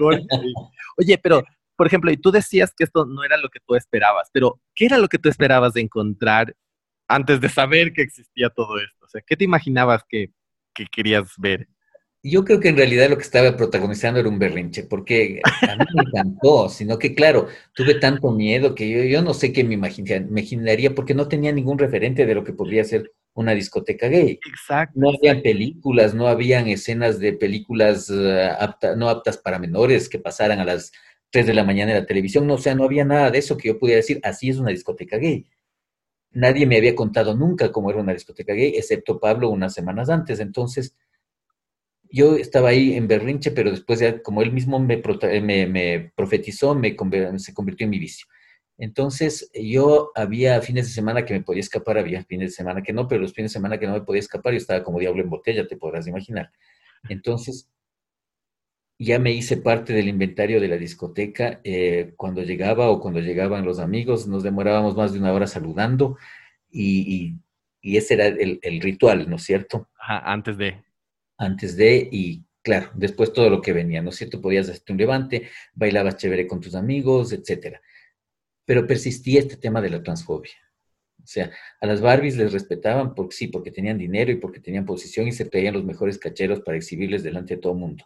Oye, pero, por ejemplo, y tú decías que esto no era lo que tú esperabas, pero ¿qué era lo que tú esperabas de encontrar antes de saber que existía todo esto? O sea, ¿qué te imaginabas que, que querías ver? Yo creo que en realidad lo que estaba protagonizando era un berrinche, porque a mí me encantó, sino que claro, tuve tanto miedo que yo, yo no sé qué me imaginaría, porque no tenía ningún referente de lo que podría ser una discoteca gay. Exacto. No habían películas, no habían escenas de películas eh, no aptas para menores que pasaran a las 3 de la mañana en la televisión, no, o sea, no había nada de eso que yo pudiera decir, así es una discoteca gay. Nadie me había contado nunca cómo era una discoteca gay, excepto Pablo unas semanas antes, entonces yo estaba ahí en berrinche, pero después ya, como él mismo me, me, profetizó, me se convirtió en mi vicio. Entonces, yo había fines de semana que me podía escapar, había fines de semana que no, pero los fines de semana que no me podía escapar, yo estaba como diablo en botella, te podrás imaginar. Entonces, ya me hice parte del inventario de la discoteca. Eh, cuando llegaba o cuando llegaban los amigos, nos demorábamos más de una hora saludando y, ese era el, el, ritual, ¿no es cierto? Ajá, antes de antes de y claro, después todo lo que venía, ¿no es cierto? Podías hacerte un levante, bailabas chévere con tus amigos, etcétera. Pero persistía este tema de la transfobia. O sea, a las Barbies les respetaban porque sí, porque tenían dinero y porque tenían posición y se traían los mejores cacheros para exhibirles delante de todo el mundo.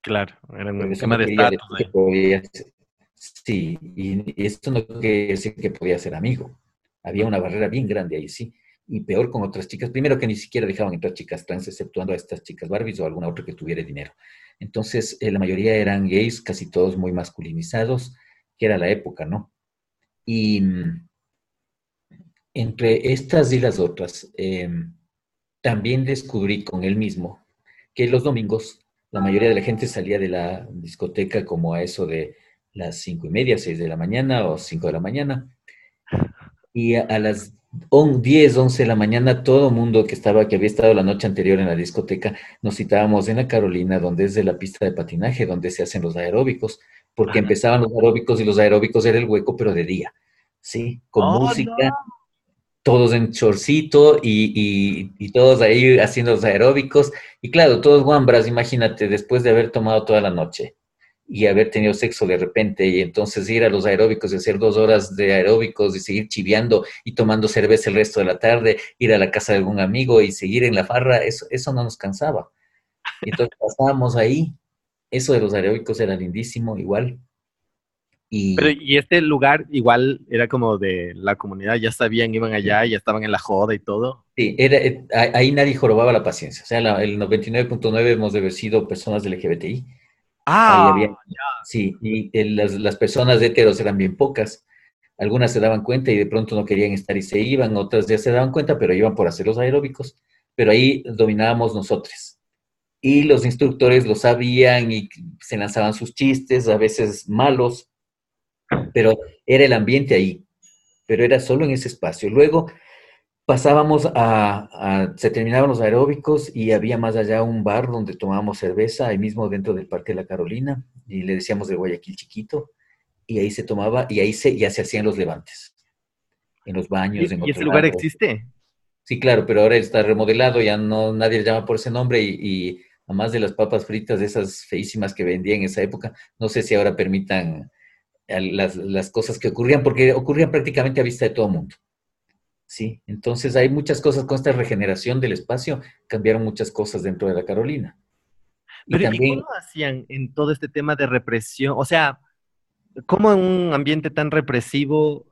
Claro, era un tema de estatus. Sí, y, esto no quiere decir que podía ser amigo. Había una barrera bien grande ahí, sí y peor con otras chicas. Primero que ni siquiera dejaban entrar chicas trans, exceptuando a estas chicas Barbies o alguna otra que tuviera dinero. Entonces, eh, la mayoría eran gays, casi todos muy masculinizados, que era la época, ¿no? Y mm, entre estas y las otras, em, también descubrí con él mismo que los domingos la mayoría de la gente salía de la discoteca como a eso de las cinco y media, seis de la mañana o cinco de la mañana. Y a las 10, 11 de la mañana, todo mundo que estaba, que había estado la noche anterior en la discoteca, nos citábamos en la Carolina, donde es de la pista de patinaje, donde se hacen los aeróbicos, porque empezaban los aeróbicos y los aeróbicos era el hueco, pero de día, ¿sí? Con oh, música, todos en chorcito y, y, todos ahí haciendo los aeróbicos. Y claro, todos guambras, imagínate, después de haber tomado toda la noche y haber tenido sexo de repente y entonces ir a los aeróbicos y hacer dos horas de aeróbicos y seguir chiviando y tomando cerveza el resto de la tarde, ir a la casa de algún amigo y seguir en la farra, eso, eso no nos cansaba. Entonces pasábamos ahí, eso de los aeróbicos era lindísimo igual. Y, Pero, y este lugar igual era como de la comunidad, ya sabían, iban allá, ya estaban en la joda y todo. Sí, era, eh, ahí nadie jorobaba la paciencia. O sea, el 99.9 hemos de haber sido personas del LGBTI Ah, sí, y las, las, personas heteros eran bien pocas, Algunas se daban cuenta y de pronto no querían estar y se iban, otras ya se daban cuenta, pero iban por hacer los aeróbicos. Pero ahí dominábamos nosotros. Y los instructores lo sabían y se lanzaban sus chistes, a veces malos, pero era el ambiente ahí, pero era solo en ese espacio. Luego pasábamos a, se terminaban los aeróbicos y había más allá un bar donde tomábamos cerveza, ahí mismo dentro del Parque de la Carolina, y le decíamos de Guayaquil chiquito, y ahí se tomaba, y ahí se, ya se hacían los levantes, en los baños. ¿Y, en ¿y ese lugar existe? Sí, claro, pero ahora está remodelado, ya no nadie le llama por ese nombre y, y además de las papas fritas, de esas feísimas que vendían en esa época, no sé si ahora permitan las, las cosas que ocurrían, porque ocurrían prácticamente a vista de todo el mundo. Sí, entonces hay muchas cosas con esta regeneración del espacio, cambiaron muchas cosas dentro de la Carolina. Pero ¿y también, cómo hacían en todo este tema de represión? O sea, ¿cómo en un ambiente tan represivo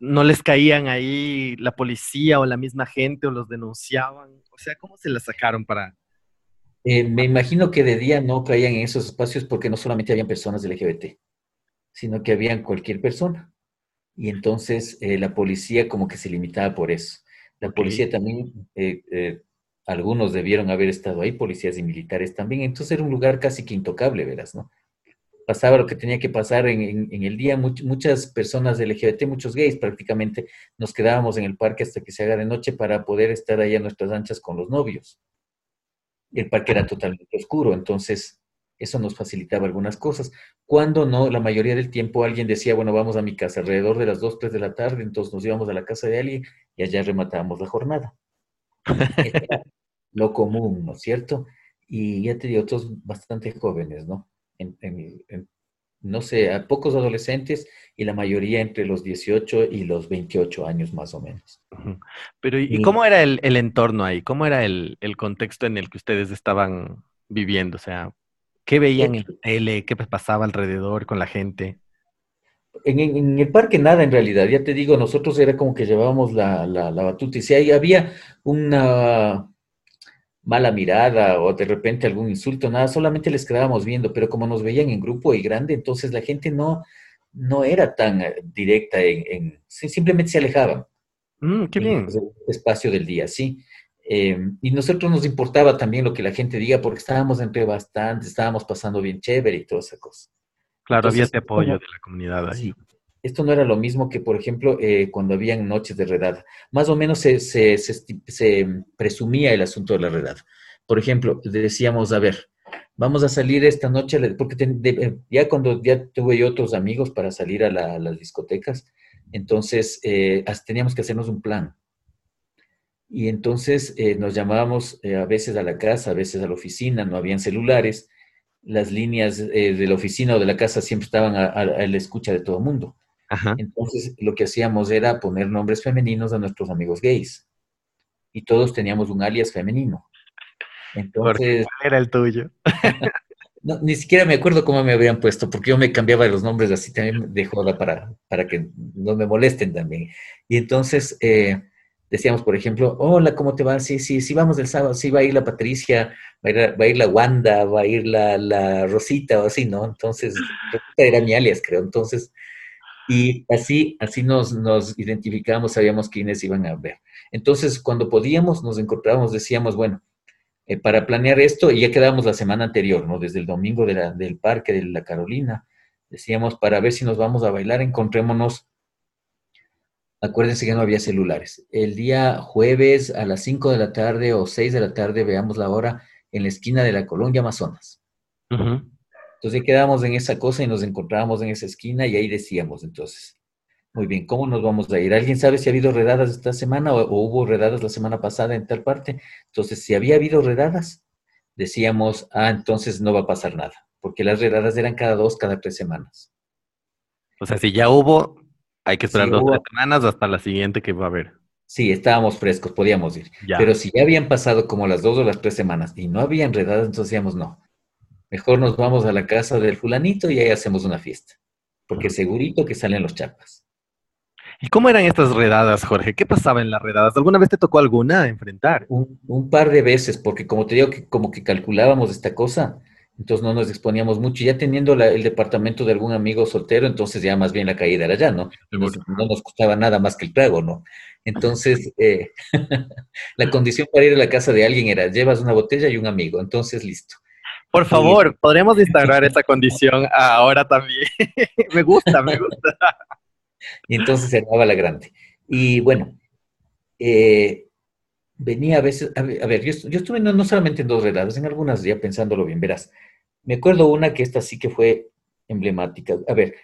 no les caían ahí la policía o la misma gente o los denunciaban? O sea, ¿cómo se la sacaron para...? Eh, me imagino que de día no caían en esos espacios porque no solamente habían personas del LGBT, sino que habían cualquier persona y entonces eh, la policía como que se limitaba por eso. La policía también, eh, eh, algunos debieron haber estado ahí, policías y militares también, entonces era un lugar casi que intocable, verás, ¿no? Pasaba lo que tenía que pasar en, el día, muchas personas del LGBT, muchos gays prácticamente, nos quedábamos en el parque hasta que se haga de noche para poder estar ahí a nuestras anchas con los novios. El parque era totalmente oscuro, entonces eso nos facilitaba algunas cosas. Cuando no, la mayoría del tiempo alguien decía, bueno, vamos a mi casa alrededor de las 2, 3 de la tarde, entonces nos íbamos a la casa de alguien y allá rematábamos la jornada. lo común, ¿no es cierto? Y ya te digo, otros bastante jóvenes, ¿no? no sé, a pocos adolescentes y la mayoría entre los 18 y los 28 años más o menos. Pero, ¿y, cómo era el, entorno ahí? ¿Cómo era el, el, contexto en el que ustedes estaban viviendo? O sea, ¿Qué veían en la tele? ¿Qué pasaba alrededor con la gente? En, el parque nada en realidad, ya te digo, nosotros era como que llevábamos la, la, batuta y si ahí había una mala mirada o de repente algún insulto, nada, solamente les quedábamos viendo, pero como nos veían en grupo y grande, entonces la gente no, no era tan eh, directa en, simplemente se alejaban. Mm, qué bien. El espacio del día, sí. Eh, y nosotros nos importaba también lo que la gente diga porque estábamos entre bastante, estábamos pasando bien chévere y toda esa cosa. Claro, había este apoyo de la comunidad ahí. esto no era lo mismo que, por ejemplo, eh, cuando habían noches de redada. Más o menos se, se, se, presumía el asunto de la redada. Por ejemplo, decíamos, a ver, vamos a salir esta noche, porque eh, ya cuando ya tuve yo otros amigos para salir a, las discotecas, entonces teníamos que hacernos un plan y entonces eh, nos llamábamos eh, a veces a la casa, a veces a la oficina, no habían celulares, las líneas eh, de la oficina o de la casa siempre estaban a, la escucha de todo el mundo. Entonces lo que hacíamos era poner nombres femeninos a nuestros amigos gays y todos teníamos un alias femenino. Entonces, ¿Cuál era el tuyo? ni siquiera me acuerdo cómo me habían puesto, porque yo me cambiaba los nombres así también de joda para, para que no me molesten también. Y entonces decíamos, por ejemplo, hola, ¿cómo te va? Sí, sí, sí, vamos del sábado, sí, va a ir la Patricia, va a ir, la Wanda, va a ir la, Rosita o así, ¿no? Entonces, era mi alias, creo. Entonces, y así, así nos, nos identificábamos, sabíamos quiénes iban a ver. Entonces, cuando podíamos, nos encontrábamos, decíamos, bueno, eh, para planear esto, y ya quedábamos la semana anterior, ¿no? Desde el domingo del parque de la Carolina, decíamos, para ver si nos vamos a bailar, encontrémonos Acuérdense que no había celulares. El día jueves a las 5 de la tarde o 6 de la tarde, veamos la hora, en la esquina de la Colombia Amazonas. Entonces quedábamos en esa cosa y nos encontrábamos en esa esquina y ahí decíamos entonces, muy bien, ¿cómo nos vamos a ir? ¿Alguien sabe si ha habido redadas esta semana o, hubo redadas la semana pasada en tal parte? Entonces, si había habido redadas, decíamos, ah, entonces no va a pasar nada, porque las redadas eran cada dos, cada tres semanas. O sea, si ya hubo, hay que esperar dos semanas hasta la siguiente que va a haber. Sí, estábamos frescos, podíamos ir. Pero si ya habían pasado como las dos o las tres semanas y no había enredadas, entonces decíamos no. Mejor nos vamos a la casa del fulanito y ahí hacemos una fiesta. Porque segurito que salen los chapas. ¿Y cómo eran estas redadas, Jorge? ¿Qué pasaba en las redadas? ¿Alguna vez te tocó alguna enfrentar? Un, par de veces, porque como te digo, que como que calculábamos esta cosa, entonces no nos exponíamos mucho. Ya teniendo el departamento de algún amigo soltero, entonces ya más bien la caída era allá, ¿no? no nos costaba nada más que el trago, ¿no? Entonces, eh, la condición para ir a la casa de alguien era, llevas una botella y un amigo, entonces listo. Por favor, podremos instaurar esa condición ahora también. me gusta, me gusta. y entonces se daba la grande. Y bueno, eh, venía a veces, a ver, yo, estuve no, solamente en dos redadas, en algunas ya pensándolo bien, verás. Me acuerdo una que esta sí que fue emblemática. A ver,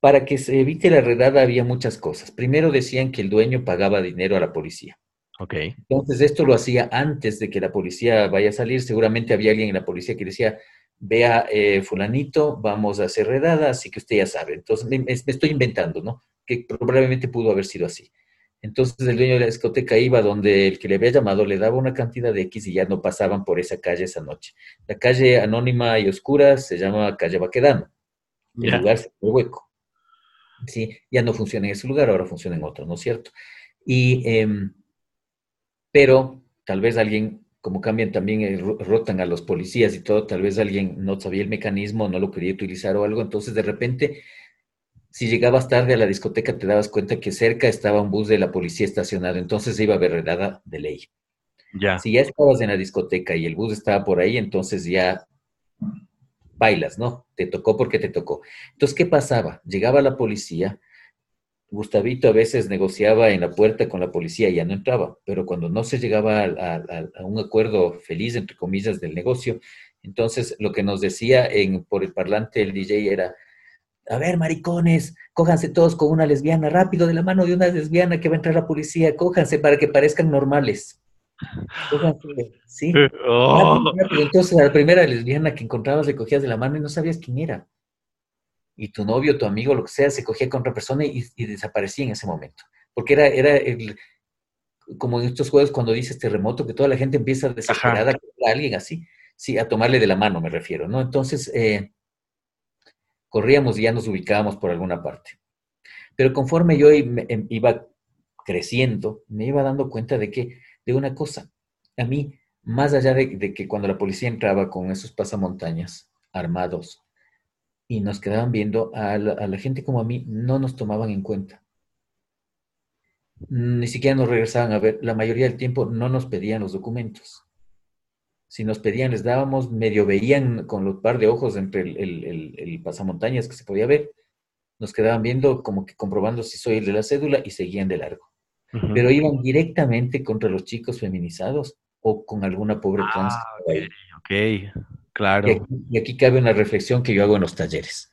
para que se evite la redada había muchas cosas. Primero decían que el dueño pagaba dinero a la policía. Ok. Entonces esto lo hacía antes de que la policía vaya a salir. Seguramente había alguien en la policía que decía, vea, eh, fulanito, vamos a hacer redada, así que usted ya sabe. Entonces me, me, estoy inventando, ¿no? Que probablemente pudo haber sido así. Entonces el dueño de la discoteca iba donde el que le había llamado le daba una cantidad de X y ya no pasaban por esa calle esa noche. La calle anónima y oscura se llama calle Baquedano. El lugar se fue hueco. Sí, ya no funciona en ese lugar, ahora funciona en otro, ¿no es cierto? Y, em, pero tal vez alguien, como cambian también, eh, rotan a los policías y todo, tal vez alguien no sabía el mecanismo, no lo quería utilizar o algo, entonces de repente si llegabas tarde a la discoteca te dabas cuenta que cerca estaba un bus de la policía estacionado, entonces iba a haber redada de ley. Ya. Si ya estabas en la discoteca y el bus estaba por ahí, entonces ya bailas, ¿no? Te tocó porque te tocó. Entonces, ¿qué pasaba? Llegaba la policía, Gustavito a veces negociaba en la puerta con la policía y ya no entraba, pero cuando no se llegaba a, un acuerdo feliz, entre comillas, del negocio, entonces lo que nos decía en, por el parlante el DJ era, a ver, maricones, cójanse todos con una lesbiana, rápido, de la mano de una lesbiana que va a entrar la policía, cójanse para que parezcan normales. Cójanse, ¿sí? Oh. Entonces, a la primera lesbiana que encontrabas le cogías de la mano y no sabías quién era. Y tu novio, tu amigo, lo que sea, se cogía con otra persona y, desaparecía en ese momento. Porque era, era el, como en estos juegos cuando dices terremoto, que toda la gente empieza desesperada a alguien así, sí, a tomarle de la mano me refiero, ¿no? Entonces, eh, corríamos y ya nos ubicábamos por alguna parte. Pero conforme yo em, iba creciendo, me iba dando cuenta de que, de una cosa, a mí, más allá de, que cuando la policía entraba con esos pasamontañas armados y nos quedaban viendo, a la, a la gente como a mí no nos tomaban en cuenta. Ni siquiera nos regresaban a ver, la mayoría del tiempo no nos pedían los documentos si nos pedían, les dábamos, medio veían con los par de ojos entre el, pasamontañas que se podía ver, nos quedaban viendo como que comprobando si soy el de la cédula y seguían de largo. Pero iban directamente contra los chicos feminizados o con alguna pobre ah, trans. ok, claro. Y aquí, cabe una reflexión que yo hago en los talleres.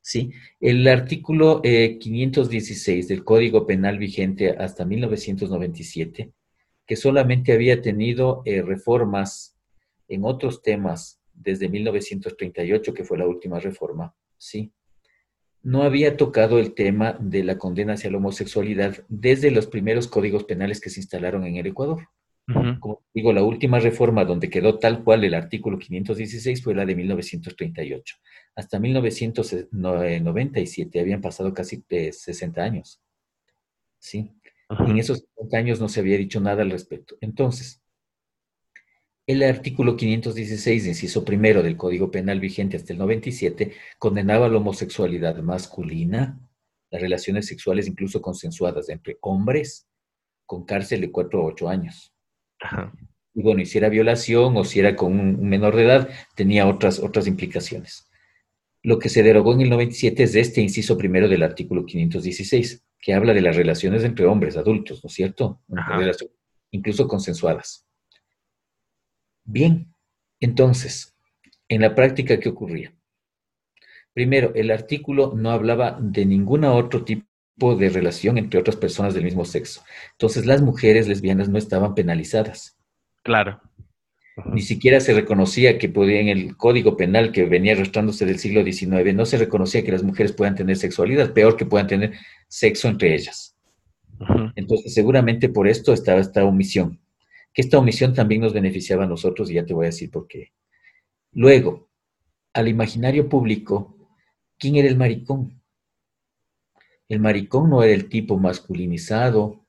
¿sí? El artículo 516 eh, del Código Penal vigente hasta 1997, que solamente había tenido eh, reformas en otros temas desde 1938, que fue la última reforma, ¿sí? No había tocado el tema de la condena hacia la homosexualidad desde los primeros códigos penales que se instalaron en el Ecuador. Como digo, la última reforma donde quedó tal cual el artículo 516 fue la de 1938. Hasta 1997 habían pasado casi 60 eh, años. ¿Sí? En esos 60 años no se había dicho nada al respecto. Entonces, el artículo 516, inciso primero del Código Penal vigente hasta el 97, condenaba la homosexualidad masculina, las relaciones sexuales incluso consensuadas entre hombres, con cárcel de 4 a 8 años. Y bueno, y si era violación o si era con un menor de edad, tenía otras, otras implicaciones. Lo que se derogó en el 97 es este inciso primero del artículo 516, que habla de las relaciones entre hombres adultos, ¿no es cierto? Incluso consensuadas. Bien, entonces, en la práctica, ¿qué ocurría? Primero, el artículo no hablaba de ningún otro tipo de relación entre otras personas del mismo sexo. Entonces, las mujeres lesbianas no estaban penalizadas. Claro. Ni siquiera se reconocía que podía en el código penal que venía arrastrándose del siglo XIX, no se reconocía que las mujeres puedan tener sexualidad, peor que puedan tener sexo entre ellas. Entonces, seguramente por esto estaba esta omisión que esta omisión también nos beneficiaba a nosotros y ya te voy a decir por qué. Luego, al imaginario público, ¿quién era el maricón? El maricón no era el tipo masculinizado,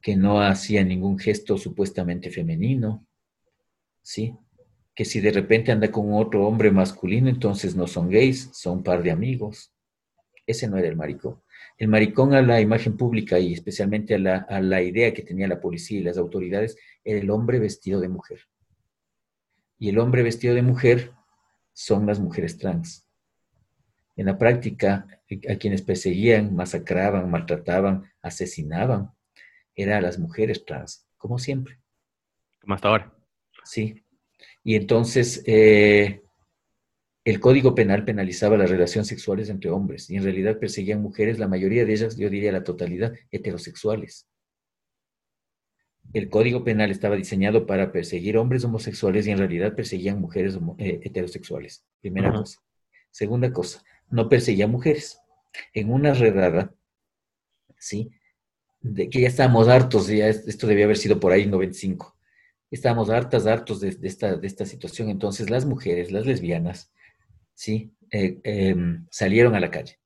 que no hacía ningún gesto supuestamente femenino, ¿sí? que si de repente anda con otro hombre masculino, entonces no son gays, son un par de amigos. Ese no era el maricón. El maricón a la imagen pública y especialmente a la, a la idea que tenía la policía y las autoridades era el hombre vestido de mujer. Y el hombre vestido de mujer son las mujeres trans. En la práctica, a quienes perseguían, masacraban, maltrataban, asesinaban, eran las mujeres trans, como siempre. Como hasta ahora. Sí. Y entonces eh, el Código Penal penalizaba las relaciones sexuales entre hombres y en realidad perseguían mujeres, la mayoría de ellas, yo diría la totalidad, heterosexuales. El Código Penal estaba diseñado para perseguir hombres homosexuales y en realidad perseguían mujeres eh, heterosexuales. Primera cosa. Segunda cosa, no perseguía mujeres. En una redada, ¿sí? De que ya estábamos hartos, ya esto debía haber sido por ahí en 95 estábamos hartas, hartos de, esta, de esta situación. Entonces las mujeres, las lesbianas, ¿sí? Eh, em, salieron a la calle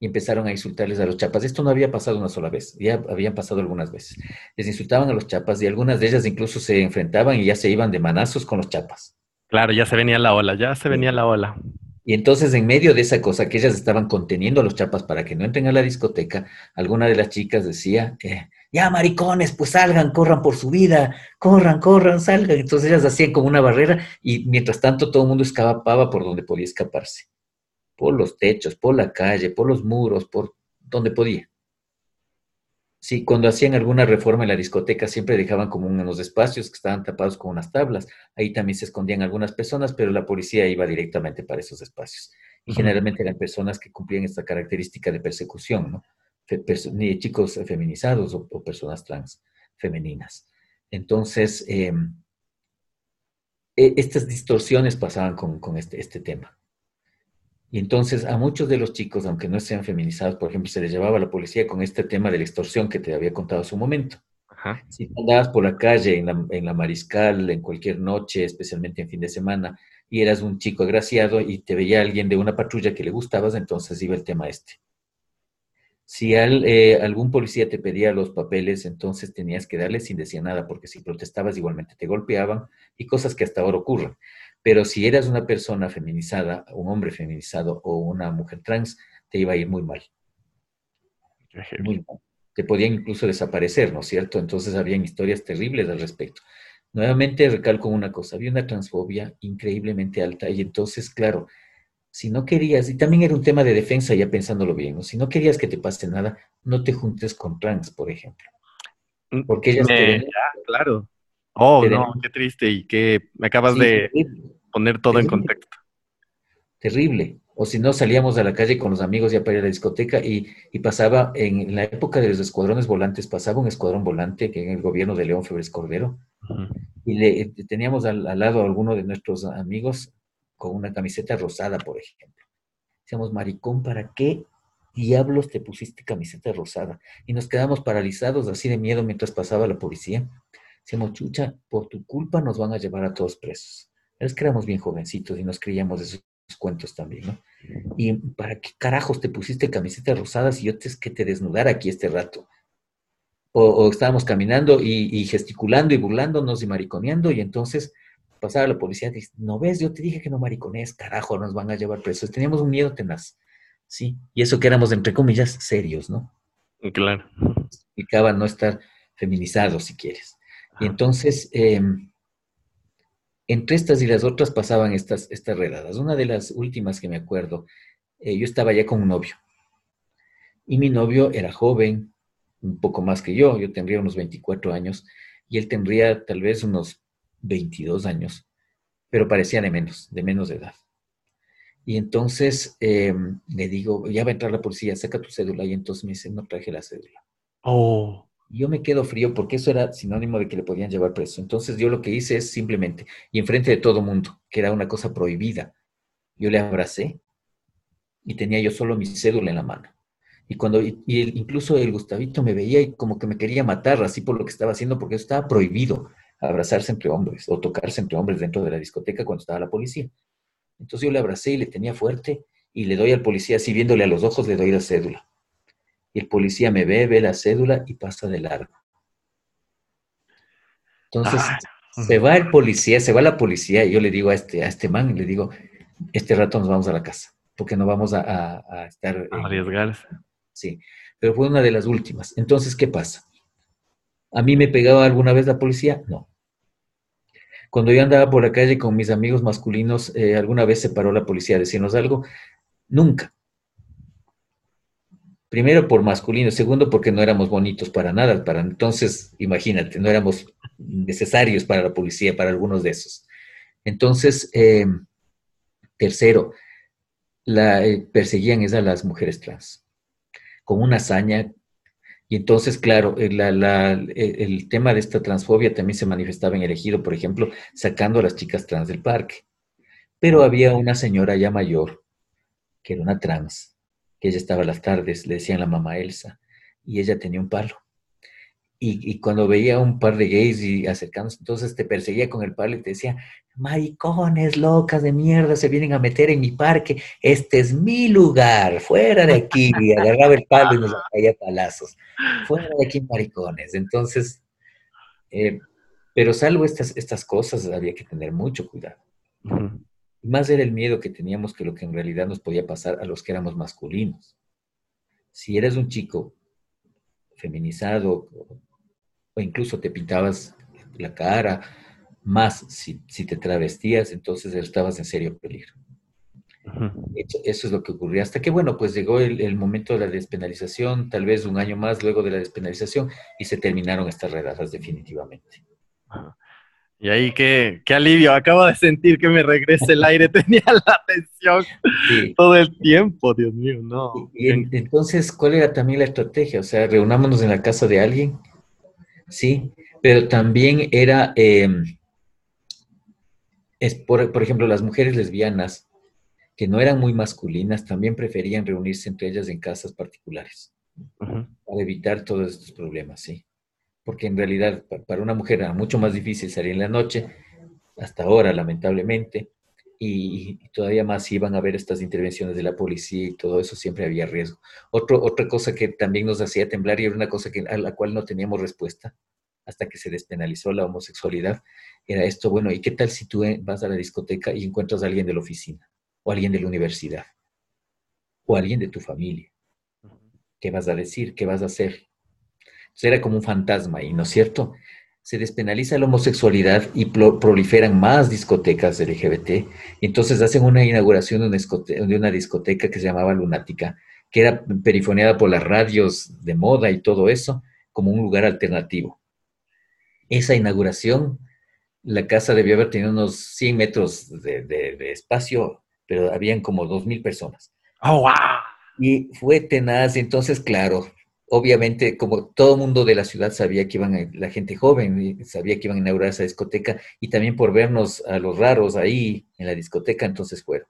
y empezaron a insultarles a los chapas. Esto no había pasado una sola vez, ya habían pasado algunas veces. Les insultaban a los chapas y algunas de ellas incluso se enfrentaban y ya se iban de manazos con los chapas. Claro, ya se venía la ola, ya se venía la ola. Y entonces, en medio de esa cosa que ellas estaban conteniendo a los chapas para que no entren a la discoteca, alguna de las chicas decía, eh, ya maricones, pues salgan, corran por su vida, corran, corran, salgan. Entonces ellas hacían como una barrera y mientras tanto todo el mundo escapaba por donde podía escaparse, por los techos, por la calle, por los muros, por donde podía. Sí, cuando hacían alguna reforma en la discoteca siempre dejaban como unos espacios que estaban tapados con unas tablas. Ahí también se escondían algunas personas, pero la policía iba directamente para esos espacios. Y generalmente eran personas que cumplían esta característica de persecución, ¿no? Ni chicos feminizados o, personas trans femeninas. Entonces, em, e, estas distorsiones pasaban con, este, este, tema. Y entonces a muchos de los chicos, aunque no sean feminizados, por ejemplo, se les llevaba a la policía con este tema de la extorsión que te había contado hace un momento. Si andabas por la calle, en la, en la, mariscal, en cualquier noche, especialmente en fin de semana, y eras un chico agraciado y te veía alguien de una patrulla que le gustabas, entonces iba el tema este. Si eh, algún policía te pedía los papeles, entonces tenías que darle sin decir nada, porque si protestabas igualmente te golpeaban y cosas que hasta ahora ocurren. Pero si eras una persona feminizada, un hombre feminizado o una mujer trans, te iba a ir muy mal. Muy mal. Te podían incluso desaparecer, ¿no es cierto? Entonces habían historias terribles al respecto. Nuevamente recalco una cosa, había una transfobia increíblemente alta y entonces, claro, si no querías, y también era un tema de defensa ya pensándolo bien, ¿no? si no querías que te pase nada, no te juntes con trans, por ejemplo. Mm, Porque ellas te claro. Oh, no, qué triste y que me acabas de poner todo en contexto. Terrible. O si no, salíamos a la calle con los amigos ya para ir a la discoteca y, pasaba, en la época de los escuadrones volantes, pasaba un escuadrón volante que en el gobierno de León Febres Cordero. Y le, teníamos al, al, lado a alguno de nuestros amigos con una camiseta rosada, por ejemplo. Decíamos, maricón, ¿para qué diablos te pusiste camiseta rosada? Y nos quedamos paralizados así de miedo mientras pasaba la policía. Decíamos, chucha, por tu culpa nos van a llevar a todos presos. Es que éramos bien jovencitos y nos creíamos esos cuentos también, ¿no? ¿Y para qué carajos te pusiste camiseta rosada si yo te, que te desnudara aquí este rato? O, estábamos caminando y, y, gesticulando y burlándonos y mariconeando y entonces pasaba la policía, dice, no ves, yo te dije que no maricones, carajo, nos van a llevar presos. Teníamos un miedo tenaz, ¿sí? Y eso que éramos, entre comillas, serios, ¿no? Claro. Explicaba no estar feminizados, si quieres. Y entonces, em, entre estas y las otras pasaban estas, estas redadas. Una de las últimas que me acuerdo, eh, yo estaba ya con un novio. Y mi novio era joven, un poco más que yo, yo tendría unos 24 años, y él tendría tal vez unos 22 años, pero parecía de menos, de menos de edad. Y entonces eh, le digo, ya va a entrar la policía, saca tu cédula. Y entonces me dice, no traje la cédula. Oh. yo me quedo frío porque eso era sinónimo de que le podían llevar preso. Entonces yo lo que hice es simplemente, y enfrente de todo mundo, que era una cosa prohibida, yo le abracé y tenía yo solo mi cédula en la mano. Y cuando, y, incluso el Gustavito me veía y como que me quería matar así por lo que estaba haciendo, porque eso estaba prohibido abrazarse entre hombres o tocarse entre hombres dentro de la discoteca cuando estaba la policía. Entonces yo le abracé y le tenía fuerte y le doy al policía, así viéndole a los ojos, le doy la cédula. Y el policía me ve, ve la cédula y pasa de largo. Entonces Se va el policía, se va la policía y yo le digo a este, a este man, le digo, este rato nos vamos a la casa, porque no vamos a, estar... A arriesgarse. Sí, pero fue una de las últimas. Entonces, ¿qué pasa? ¿A mí me pegaba alguna vez la policía? No. Cuando yo andaba por la calle con mis amigos masculinos, eh, ¿alguna vez se paró la policía a decirnos algo? Nunca. Primero por masculino, segundo porque no éramos bonitos para nada, para entonces, imagínate, no éramos necesarios para la policía, para algunos de esos. Entonces, eh, tercero, la, eh, perseguían a las mujeres trans con una hazaña. Y entonces, claro, el tema de esta transfobia también se manifestaba en el ejido, por ejemplo, sacando a las chicas trans del parque. Pero había una señora ya mayor, que era una trans, que ella estaba a las tardes, le decían la mamá Elsa, y ella tenía un palo. Y, cuando veía un par de gays y acercándose, entonces te perseguía con el palo y te decía, maricones locas de mierda se vienen a meter en mi parque, este es mi lugar, fuera de aquí. Y agarraba el palo y nos caía palazos. Fuera de aquí, maricones. Entonces, eh, pero salvo estas, estas cosas, había que tener mucho cuidado. Más era el miedo que teníamos que lo que en realidad nos podía pasar a los que éramos masculinos. Si eres un chico feminizado o incluso te pintabas la cara, más si, te travestías, entonces estabas en serio peligro. eso, es lo que ocurrió. Hasta que, bueno, pues llegó el, momento de la despenalización, tal vez un año más luego de la despenalización, y se terminaron estas redadas definitivamente. Y ahí qué, qué alivio, acabo de sentir que me regrese el aire, tenía la atención todo el tiempo, Dios mío, no. Y, entonces, ¿cuál era también la estrategia? O sea, reunámonos en la casa de alguien, sí, pero también era, em, es por, por, ejemplo, las mujeres lesbianas, que no eran muy masculinas, también preferían reunirse entre ellas en casas particulares, para evitar todos estos problemas, sí. Porque en realidad para una mujer era mucho más difícil salir en la noche, hasta ahora lamentablemente, y, todavía más si iban a ver estas intervenciones de la policía y todo eso, siempre había riesgo. Otro, otra cosa que también nos hacía temblar y era una cosa que, a la cual no teníamos respuesta hasta que se despenalizó la homosexualidad, era esto, bueno, ¿y qué tal si tú eh, vas a la discoteca y encuentras a alguien de la oficina, o alguien de la universidad, o alguien de tu familia? ¿Qué vas a decir? ¿Qué vas a hacer? era como un fantasma ahí, ¿no es cierto? Se despenaliza la homosexualidad y proliferan más discotecas LGBT. Entonces hacen una inauguración de una, discoteca que se llamaba Lunática, que era perifoneada por las radios de moda y todo eso, como un lugar alternativo. Esa inauguración, la casa debió haber tenido unos 100 metros de, espacio, pero habían como 2.000 personas. ¡Oh, wow! Y fue tenaz, entonces, claro, obviamente, como todo mundo de la ciudad sabía que iban, la gente joven sabía que iban a inaugurar esa discoteca y también por vernos a los raros ahí en la discoteca, entonces fueron.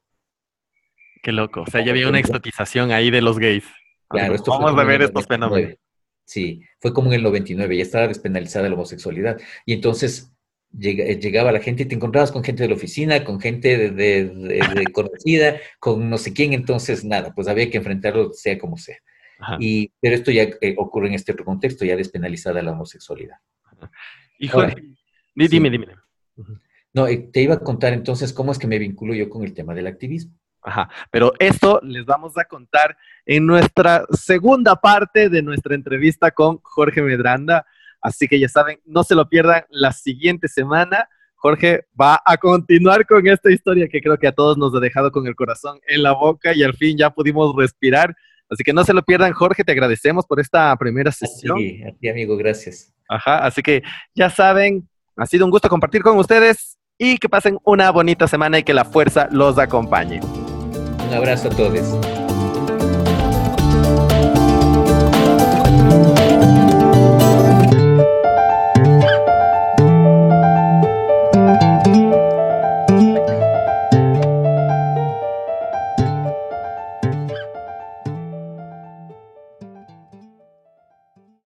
Qué loco. O sea, ya había una exotización ahí de los gays. Claro, esto Vamos a ver estos fenómenos. Sí, fue como en el 99, ya estaba despenalizada la homosexualidad. Y entonces eh, llegaba la gente y te encontrabas con gente de la oficina, con gente de conocida, con no sé quién. Entonces, nada, pues había que enfrentarlo sea como sea. Y, pero esto ya eh, ocurre en este otro contexto, ya despenalizada la homosexualidad. Hijo, dime, dime. No, eh, te iba a contar entonces cómo es que me vinculo yo con el tema del activismo. Ajá, pero esto les vamos a contar en nuestra segunda parte de nuestra entrevista con Jorge Medranda. Así que ya saben, no se lo pierdan la siguiente semana. Jorge va a continuar con esta historia que creo que a todos nos ha dejado con el corazón en la boca y al fin ya pudimos respirar Así que no se lo pierdan, Jorge, te agradecemos por esta primera sesión. Sí, a ti, amigo, gracias. Ajá, así que ya saben, ha sido un gusto compartir con ustedes y que pasen una bonita semana y que la fuerza los acompañe. Un abrazo a todos.